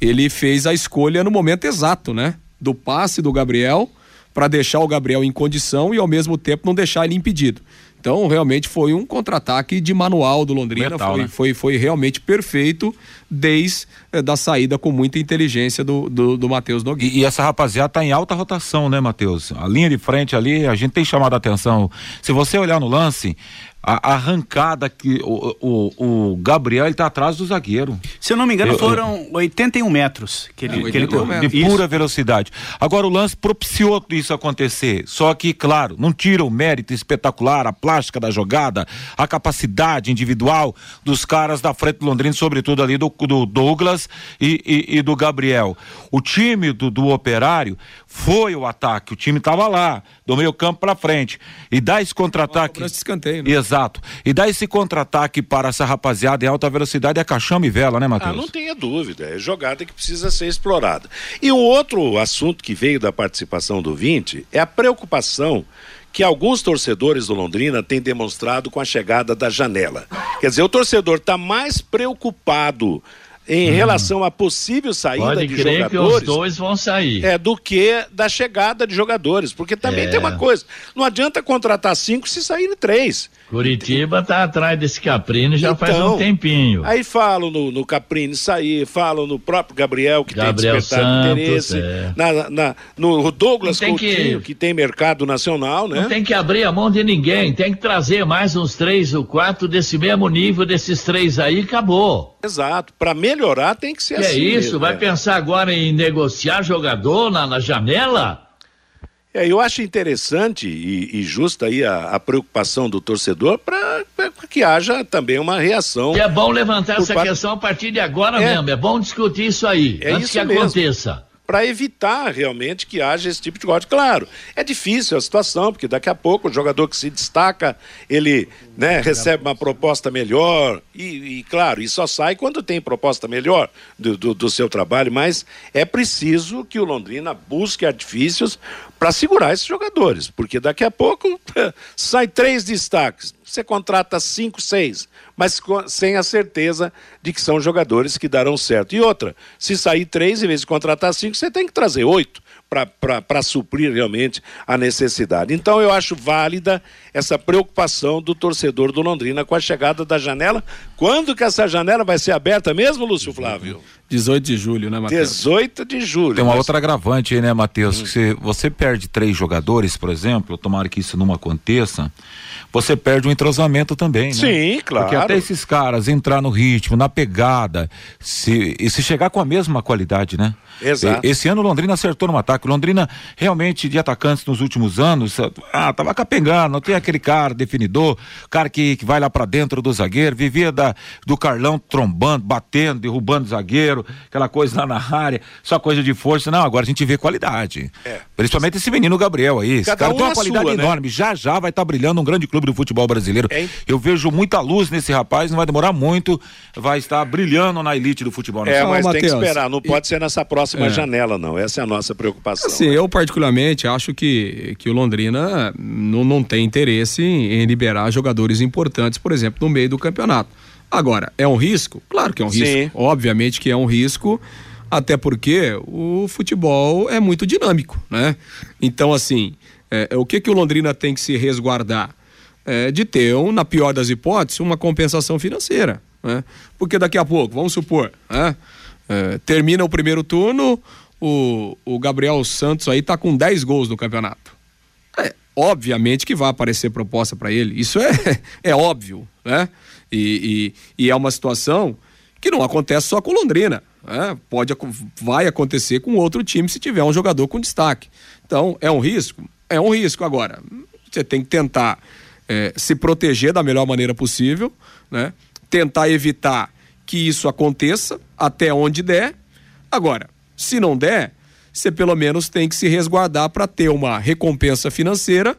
ele fez a escolha no momento exato, né? Do passe do Gabriel para deixar o Gabriel em condição e ao mesmo tempo não deixar ele impedido. Então, realmente foi um contra-ataque de manual do Londrina. Metal, foi, né? foi, foi realmente perfeito desde eh, da saída com muita inteligência do, do, do Matheus Nogueira. E, e essa rapaziada tá em alta rotação, né, Matheus? A linha de frente ali, a gente tem chamado a atenção. Se você olhar no lance, a, arrancada que o, o, o Gabriel ele tá atrás do zagueiro. Se eu não me engano, Eu- foram 81 metros que ele, É, que ele 81 correu. metros. de Isso. pura velocidade. Agora o lance propiciou isso acontecer. Só que, claro, não tira o mérito espetacular, a plástica da jogada, a capacidade individual dos caras da frente do Londrina, sobretudo ali do, do Douglas e, e- e do Gabriel. O time do, do Operário foi o ataque, o time estava lá, do meio campo para frente. E dá esse contra-ataque. Escanteio, né? Exato. E dá esse contra-ataque para essa rapaziada em alta velocidade é caixão e vela, né, Ah, Matheus? não tenha dúvida, é jogada que precisa ser explorada. E um outro assunto que veio da participação do Vinte é a preocupação que alguns torcedores do Londrina têm demonstrado com a chegada da janela. Quer dizer, o torcedor está mais preocupado em relação à possível saída Pode de crer que os jogadores dois vão sair. é, do que da chegada de jogadores. Porque também É. tem uma coisa: não adianta contratar cinco se saírem três. Curitiba tá atrás desse Caprini já faz Então, um tempinho. Aí falam no, no Caprini sair, falam no próprio Gabriel, que Gabriel tem despertado Santos, interesse, é. na, na- no Douglas tem que- Coutinho, que... tem mercado nacional, né? Não tem que abrir a mão de ninguém, tem que trazer mais uns três ou quatro desse mesmo nível desses três aí, acabou. Exato. Para melhorar tem que ser Que é assim. isso? mesmo, Vai é. pensar agora em negociar jogador na, na janela? É, eu acho interessante e, e justa aí a, a preocupação do torcedor para que haja também uma reação. E é bom levantar essa parte- questão a partir de agora É. mesmo. É bom discutir isso aí, É antes isso que mesmo. aconteça. Para evitar realmente que haja esse tipo de corte. Claro, é difícil a situação, porque daqui a pouco o jogador que se destaca, ele né, recebe uma proposta melhor, e, e, claro, e só sai quando tem proposta melhor do, do, do seu trabalho, mas é preciso que o Londrina busque artifícios para segurar esses jogadores, porque daqui a pouco <laughs> sai três destaques, você contrata cinco, seis, mas sem a certeza de que são jogadores que darão certo. E outra, se sair três, em vez de contratar cinco, você tem que trazer oito para suprir realmente a necessidade. Então eu acho válida essa preocupação do torcedor do Londrina com a chegada da janela. Quando que essa janela vai ser aberta mesmo, Lúcio Flávio? 18 de julho, né, Matheus? 18 de julho. Tem uma Mas- outra agravante aí, né, Matheus? Que se você perde três jogadores, por exemplo, tomara que isso não aconteça, você perde um entrosamento também, né? Sim, claro. Porque até esses caras entrar no ritmo, na pegada, se, e se chegar com a mesma qualidade, né? Exato. E- Esse ano Londrina acertou no ataque. Londrina realmente de atacantes nos últimos anos, ah, tava capengando, não tem aquele cara definidor, cara que, que vai lá pra dentro do zagueiro, vivia da, do Carlão trombando, batendo, derrubando o zagueiro, aquela coisa lá na área, só coisa de força. Não, agora a gente vê qualidade. Principalmente esse menino Gabriel aí. Esse Cada cara um tem uma na qualidade sua, né? enorme. Já já vai estar brilhando um grande clube do futebol brasileiro. É. Eu vejo muita luz nesse rapaz, não vai demorar muito, vai estar brilhando na elite do futebol É, nacional. mas tem que Matheus, esperar, não pode ser nessa próxima É. janela, não. Essa é a nossa preocupação. Assim, eu particularmente acho que, que o Londrina não, não tem interesse em, em liberar jogadores importantes, por exemplo, no meio do campeonato. Agora, é um risco? Claro que é um Sim. risco. Obviamente que é um risco, até porque o futebol é muito dinâmico, né? Então, assim, é, o que, que o Londrina tem que se resguardar? É de ter, um, na pior das hipóteses, uma compensação financeira. Né? Porque daqui a pouco, vamos supor, né? É, termina o primeiro turno, o, o Gabriel Santos aí tá com 10 gols no campeonato. É, obviamente que vai aparecer proposta para ele. Isso é, <laughs> é óbvio, né? E, e, e é uma situação que não acontece só com Londrina. Né? Pode, vai acontecer com outro time se tiver um jogador com destaque. Então, é um risco? É um risco. Agora, você tem que tentar é, se proteger da melhor maneira possível, né? Tentar evitar que isso aconteça até onde der. Agora, se não der, você pelo menos tem que se resguardar para ter uma recompensa financeira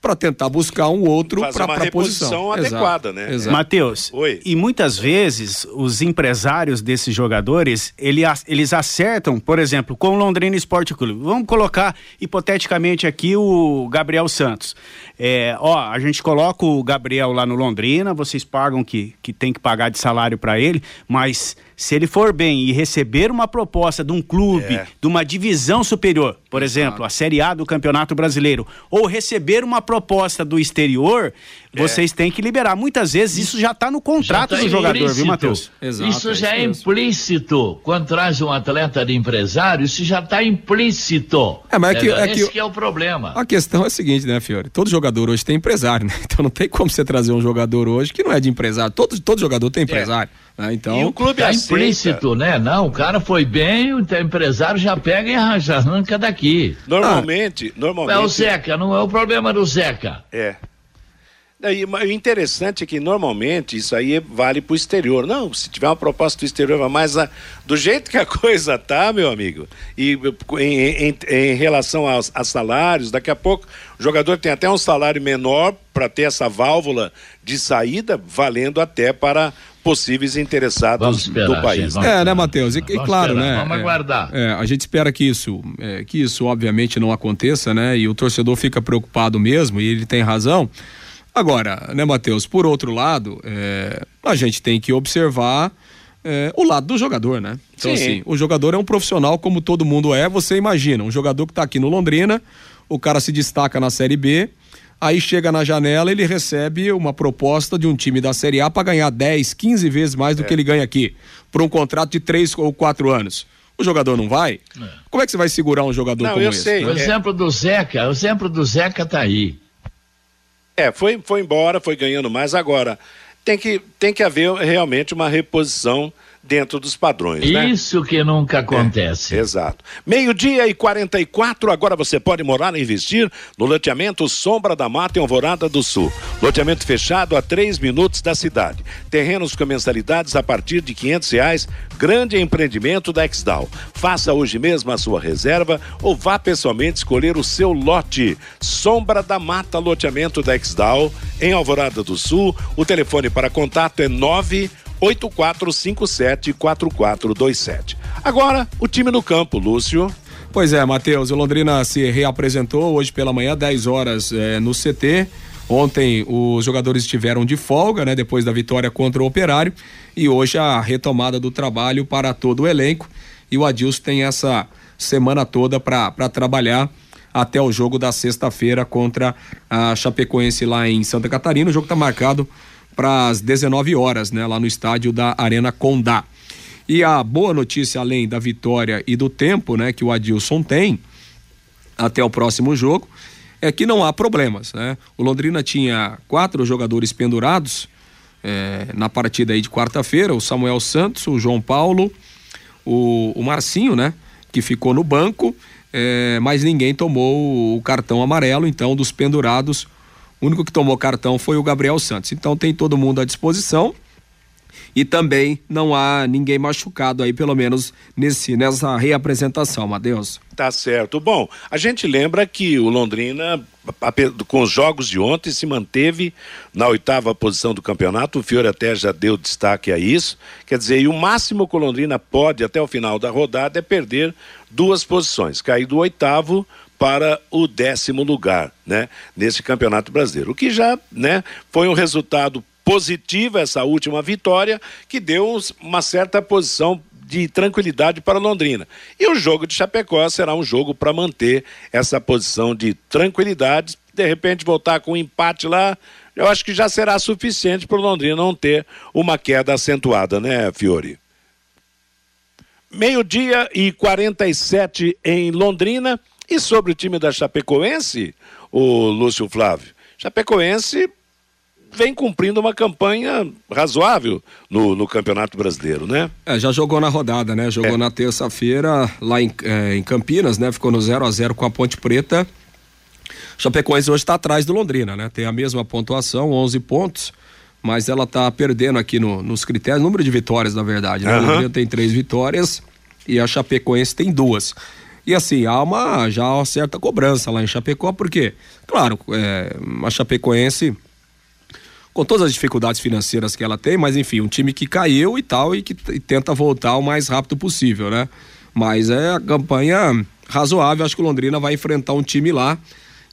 para tentar buscar um outro para uma a posição reposição adequada, né? Exato. Matheus, Oi. e muitas vezes os empresários desses jogadores, ele, eles acertam, por exemplo, com o Londrina Esporte Clube. Vamos colocar hipoteticamente aqui o Gabriel Santos. É, ó, a gente coloca o Gabriel lá no Londrina, vocês pagam que, que tem que pagar de salário para ele, mas se ele for bem e receber uma proposta de um clube, É. de uma divisão superior, por exemplo, a Série A do Campeonato Brasileiro, ou receber uma proposta do exterior, É. vocês têm que liberar. Muitas vezes isso já está no contrato tá do jogador, viu. Matheus? Exato, isso é já isso é implícito. Quando traz um atleta de empresário, isso já está implícito. É, mas é que- é Esse que- que é o problema. A questão é a seguinte, né, Fiore? Todo jogador hoje tem empresário, né? <laughs> Então não tem como você trazer um jogador hoje que não é de empresário. Todo, todo jogador tem empresário. Né? Então, E o clube Tá aceita. implícito, né? Não, o cara foi bem, o empresário já pega e arranja, arranca daqui. Normalmente, É normalmente. o Zeca, não é o problema do Zeca. É. Daí, o interessante é que normalmente isso aí vale para o exterior. Não, se tiver uma proposta do exterior, mas a- do jeito que a <laughs> coisa tá, meu amigo, e em, em- em relação aos, a salários, daqui a pouco o jogador tem até um salário menor para ter essa válvula de saída, valendo até para possíveis Vamos esperar, do país. gente, É, né. Matheus? E, e claro, esperar, né? Vamos é, aguardar. é, a gente espera que isso, é, que isso obviamente não aconteça, né? E o torcedor fica preocupado mesmo, e ele tem razão. Agora, né, Matheus? Por outro lado, é, a gente tem que observar é, o lado do jogador, né? Então, Sim. assim, o jogador é um profissional como todo mundo é. Você imagina, um jogador que tá aqui no Londrina, o cara se destaca na Série B, aí chega na janela, ele recebe uma proposta de um time da Série A para ganhar 10, 15 vezes mais É. do que ele ganha aqui, por um contrato de 3 ou 4 anos. O jogador não vai? Como é que você vai segurar um jogador Não, como eu esse? sei. O É. exemplo do Zeca, o exemplo do Zeca tá aí. É, foi, foi embora, foi ganhando mais. Agora, tem que, tem que haver realmente uma reposição dentro dos padrões, né? Isso que nunca acontece. Exato. Meio-dia e 44, agora você pode morar e investir no loteamento Sombra da Mata em Alvorada do Sul. Loteamento fechado a três minutos da cidade. Terrenos com mensalidades a partir de quinhentos reais. Grande empreendimento da Exdal. Faça hoje mesmo a sua reserva ou vá pessoalmente escolher o seu lote. Sombra da Mata, loteamento da Exdal em Alvorada do Sul. O telefone para contato é 9 8457-4427. Agora, o time no campo, Lúcio. Pois é, Matheus, o Londrina se reapresentou hoje pela manhã, 10 horas eh, no CT. Ontem os jogadores estiveram de folga, né, depois da vitória contra o Operário, e hoje a retomada do trabalho para todo o elenco. E o Adilson tem essa semana toda para trabalhar até o jogo da sexta-feira contra a Chapecoense lá em Santa Catarina. O jogo está marcado para as 19 horas, né, lá no estádio da Arena Condá. E a boa notícia, além da vitória e do tempo, né, que o Adilson tem até o próximo jogo, é que não há problemas, né? O Londrina tinha quatro jogadores pendurados eh, na partida aí de quarta-feira: o Samuel Santos, o João Paulo, o, o Marcinho, né? Que ficou no banco, eh, mas ninguém tomou o cartão amarelo. Então, dos pendurados, o único que tomou cartão foi o Gabriel Santos. Então, tem todo mundo à disposição e também não há ninguém machucado aí, pelo menos nesse, nessa reapresentação, Matheus. Tá certo. Bom, a gente lembra que o Londrina, com os jogos de ontem, se manteve na oitava posição do campeonato. O Fiore até já deu destaque a isso. Quer dizer, e o máximo que o Londrina pode até o final da rodada é perder duas posições, cair do oitavo para o décimo lugar, né, nesse campeonato brasileiro. O que já, né, foi um resultado positivo essa última vitória que deu uma certa posição de tranquilidade para Londrina. E o jogo de Chapecó será um jogo para manter essa posição de tranquilidade. De repente voltar com um empate lá, eu acho que já será suficiente para o Londrina não ter uma queda acentuada, né, Fiore? Meio-dia e 47 em Londrina. E sobre o time da Chapecoense, o Lúcio Flávio? Chapecoense vem cumprindo uma campanha razoável no, no Campeonato Brasileiro, né? É, já jogou na rodada, né? Jogou É. na terça-feira lá em, eh, em Campinas, né? Ficou no 0 a 0 com a Ponte Preta. Chapecoense hoje está atrás do Londrina, né? Tem a mesma pontuação, 11 pontos, mas ela está perdendo aqui no- nos critérios, número de vitórias, na verdade. Né? O Aham. Londrina tem três vitórias e a Chapecoense tem duas. E assim, há uma, já uma certa cobrança lá em Chapecó, porque, claro, é, a Chapecoense com todas as dificuldades financeiras que ela tem, mas enfim, um time que caiu e tal e que e tenta voltar o mais rápido possível, né? Mas é a campanha razoável, acho que o Londrina vai enfrentar um time lá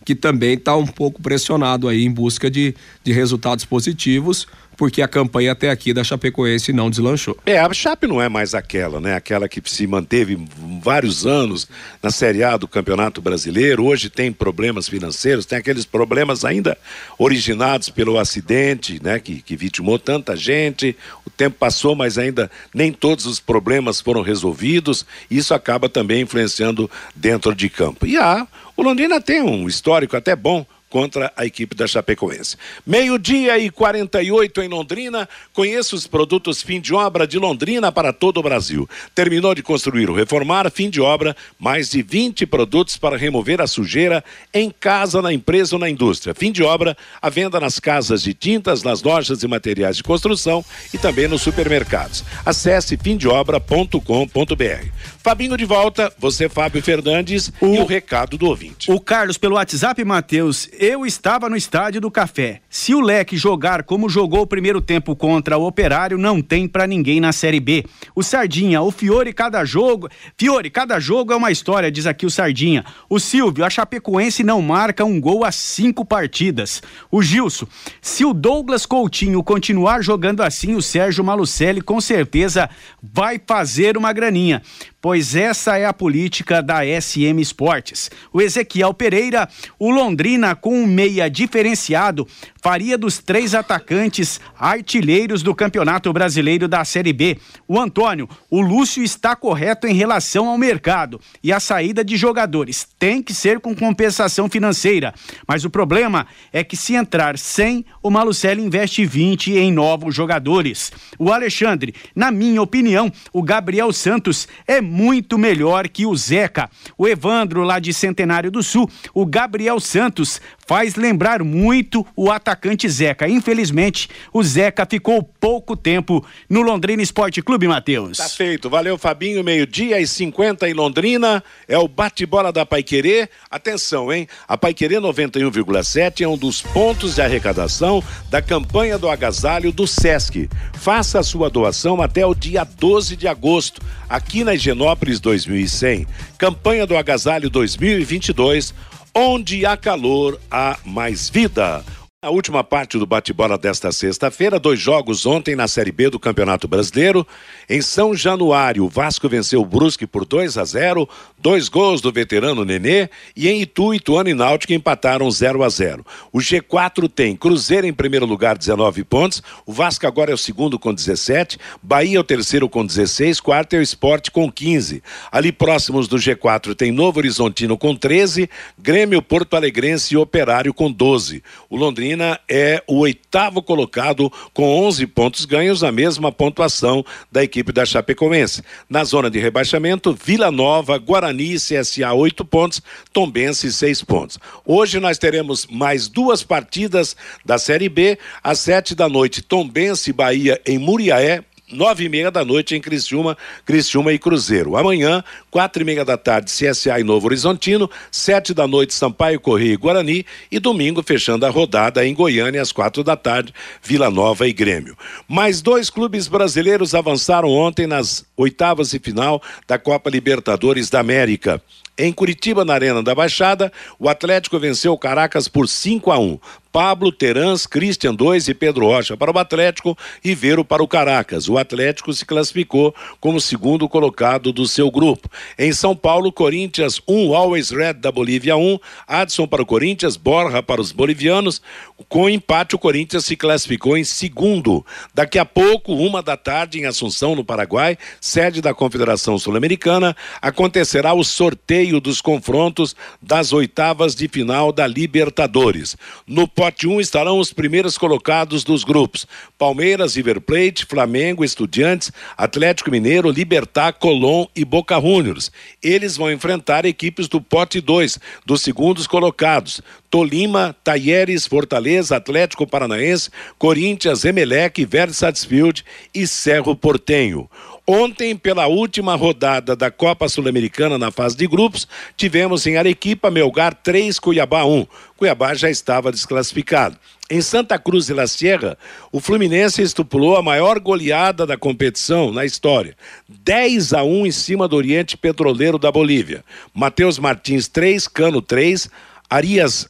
que também está um pouco pressionado aí em busca de, de resultados positivos, porque a campanha até aqui da Chapecoense não deslanchou. É, a Chape não é mais aquela, né? Aquela que se manteve vários anos na Série A do Campeonato Brasileiro, hoje tem problemas financeiros, tem aqueles problemas ainda originados pelo acidente, né? Que, que vitimou tanta gente, o tempo passou, mas ainda nem todos os problemas foram resolvidos, isso acaba também influenciando dentro de campo. E a, o Londrina tem um histórico até bom contra a equipe da Chapecoense. Meio-dia e 48 em Londrina. Conheça os produtos fim de obra de Londrina para todo o Brasil. Terminou de construir ou reformar, fim de obra, mais de 20 produtos para remover a sujeira em casa, na empresa ou na indústria. Fim de obra, a venda nas casas de tintas, nas lojas e materiais de construção e também nos supermercados. Acesse fimdeobra.com.br. Fabinho de volta, você Fábio Fernandes o... e o recado do ouvinte. O Carlos pelo WhatsApp, Matheus, eu estava no estádio do Café. Se o Leque jogar como jogou o primeiro tempo contra o Operário, não tem para ninguém na Série B. O Sardinha, o Fiore, cada jogo. Fiore, cada jogo é uma história, diz aqui o Sardinha. O Silvio, a Chapecoense não marca um gol a cinco partidas. O Gilson, se o Douglas Coutinho continuar jogando assim, o Sérgio Malucelli com certeza vai fazer uma graninha pois essa é a política da SM Esportes. O Ezequiel Pereira, o Londrina com um meia diferenciado, faria dos três atacantes artilheiros do Campeonato Brasileiro da Série B. O Antônio, o Lúcio está correto em relação ao mercado e a saída de jogadores tem que ser com compensação financeira. Mas o problema é que se entrar sem, o Malucelli investe 20 em novos jogadores. O Alexandre, na minha opinião, o Gabriel Santos é muito melhor que o Zeca. O Evandro, lá de Centenário do Sul, o Gabriel Santos faz lembrar muito o atacante Zeca. Infelizmente, o Zeca ficou pouco tempo no Londrina Esporte Clube, Matheus. Tá feito. Valeu, Fabinho. Meio-dia e 50 em Londrina. É o bate-bola da Paiquerê. Atenção, hein? A Paiquerê 91,7 é um dos pontos de arrecadação da campanha do agasalho do SESC. Faça a sua doação até o dia 12 de agosto, aqui na Higienópolis 2100. Campanha do agasalho 2022 Onde há calor, há mais vida. A última parte do bate-bola desta sexta-feira, dois jogos ontem na Série B do Campeonato Brasileiro. Em São Januário, o Vasco venceu o Brusque por 2 a 0, dois gols do veterano Nenê, e em Itu, Ituano e Náutico empataram 0 a 0. O G4 tem Cruzeiro em primeiro lugar, 19 pontos, o Vasco agora é o segundo com 17, Bahia é o terceiro com 16, quarto é o Esporte com 15. Ali próximos do G4 tem Novo Horizontino com 13, Grêmio, Porto Alegrense e Operário com 12. O Londrina é o oitavo colocado com 11 pontos ganhos, a mesma pontuação da equipe da Chapecoense. Na zona de rebaixamento, Vila Nova, Guarani e CSA 8 pontos, Tombense 6 pontos. Hoje nós teremos mais duas partidas da Série B, às sete da noite, Tombense Bahia em Muriaé, nove e meia da noite em Criciúma, Criciúma e Cruzeiro. Amanhã, quatro e meia da tarde, CSA e Novo Horizontino, sete da noite, Sampaio, Correia e Guarani, e domingo, fechando a rodada em Goiânia, às quatro da tarde, Vila Nova e Grêmio. Mais dois clubes brasileiros avançaram ontem nas oitavas e final da Copa Libertadores da América. Em Curitiba, na Arena da Baixada, o Atlético venceu o Caracas por 5 a 1. Pablo, Terans, Christian 2 e Pedro Rocha para o Atlético, Ribeiro para o Caracas. O Atlético se classificou como segundo colocado do seu grupo. Em São Paulo, Corinthians 1, um, Always Red da Bolívia 1, um, Adson para o Corinthians, Borja para os bolivianos. Com empate, o Corinthians se classificou em segundo. Daqui a pouco, uma da tarde, em Assunção, no Paraguai, sede da Confederação Sul-Americana, acontecerá o sorteio dos confrontos das oitavas de final da Libertadores. No pote 1 estarão os primeiros colocados dos grupos: Palmeiras, River Plate, Flamengo, Estudiantes, Atlético Mineiro, Libertar, Colón e Boca Juniors. Eles vão enfrentar equipes do pote 2, dos segundos colocados: Tolima, Taieres, Fortaleza, Atlético Paranaense, Corinthians, Emelec, Versatsfield e Cerro Portenho. Ontem, pela última rodada da Copa Sul-Americana na fase de grupos, tivemos em Arequipa, Melgar 3, Cuiabá 1. Cuiabá já estava desclassificado. Em Santa Cruz de la Sierra, o Fluminense estipulou a maior goleada da competição na história. 10 a 1 em cima do Oriente Petroleiro da Bolívia. Matheus Martins 3, Cano 3, Arias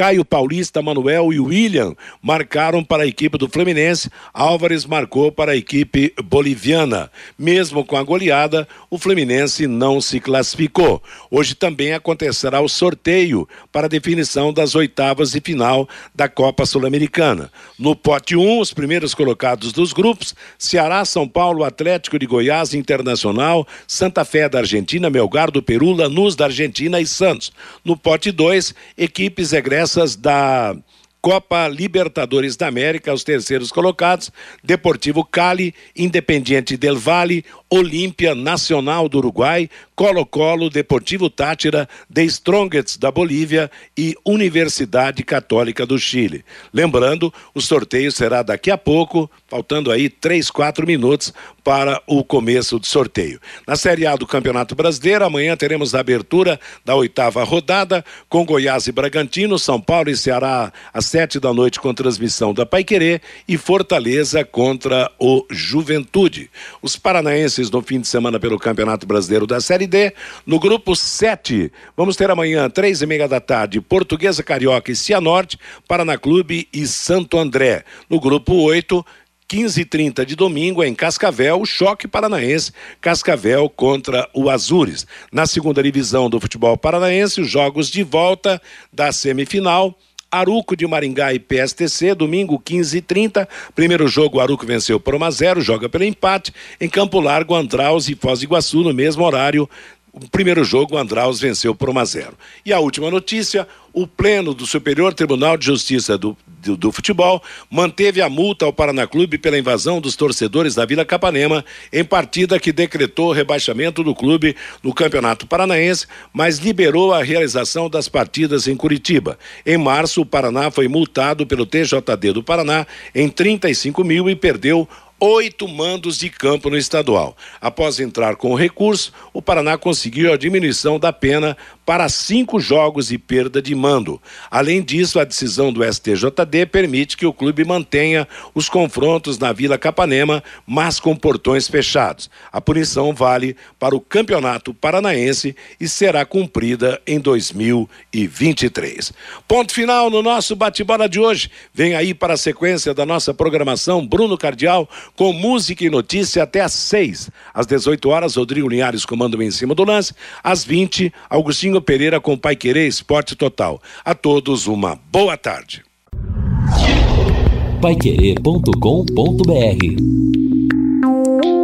Caio Paulista, Manuel e William marcaram para a equipe do Fluminense. Álvares marcou para a equipe boliviana. Mesmo com a goleada, o Fluminense não se classificou. Hoje também acontecerá o sorteio para a definição das oitavas de final da Copa Sul-Americana. No pote 1, os primeiros colocados dos grupos: Ceará, São Paulo, Atlético de Goiás, Internacional, Santa Fé da Argentina, Melgar do Peru, Lanús da Argentina e Santos. No pote 2, equipes egresas essas da Copa Libertadores da América, os terceiros colocados, Deportivo Cali, Independiente del Valle, Olímpia Nacional do Uruguai, Colo-Colo, Deportivo Tátira, The Strongest da Bolívia e Universidade Católica do Chile. Lembrando, o sorteio será daqui a pouco, faltando aí três, quatro minutos para o começo do sorteio. Na Série A do Campeonato Brasileiro, amanhã teremos a abertura da oitava rodada com Goiás e Bragantino, São Paulo e Ceará às sete da noite com transmissão da Paiquerê e Fortaleza contra o Juventude. Os paranaenses no fim de semana pelo Campeonato Brasileiro da Série D. No grupo 7, vamos ter amanhã, três e meia da tarde, Portuguesa Carioca e Cianorte, Paraná Clube e Santo André. No grupo 8, 15 e 30 de domingo em Cascavel, o choque paranaense, Cascavel contra o Azures. Na segunda divisão do futebol paranaense, os jogos de volta da semifinal. Aruco de Maringá e PSTC, domingo 15 e 30 Primeiro jogo, Aruco venceu por 1 a 0 joga pelo empate. Em Campo Largo, Andraus e Foz do Iguaçu, no mesmo horário, o primeiro jogo, o Andraus venceu por 1 a 0. E a última notícia: o Pleno do Superior Tribunal de Justiça do, do, do, Futebol manteve a multa ao Paraná Clube pela invasão dos torcedores da Vila Capanema em partida que decretou rebaixamento do clube no Campeonato Paranaense, mas liberou a realização das partidas em Curitiba. Em março, o Paraná foi multado pelo TJD do Paraná em 35 mil e perdeu oito mandos de campo no estadual. Após entrar com o recurso, o Paraná conseguiu a diminuição da pena para cinco jogos e perda de mando. Além disso, a decisão do STJD permite que o clube mantenha os confrontos na Vila Capanema, mas com portões fechados. A punição vale para o Campeonato Paranaense e será cumprida em 2023. Ponto final no nosso bate-bola de hoje. Vem aí para a sequência da nossa programação Bruno Cardial com música e notícia até às seis. Às 18 horas, Rodrigo Linhares comanda em cima do lance. Às 20, Augustinho Pereira com Pai Querer Esporte Total. A todos uma boa tarde. Paiquerê.com.br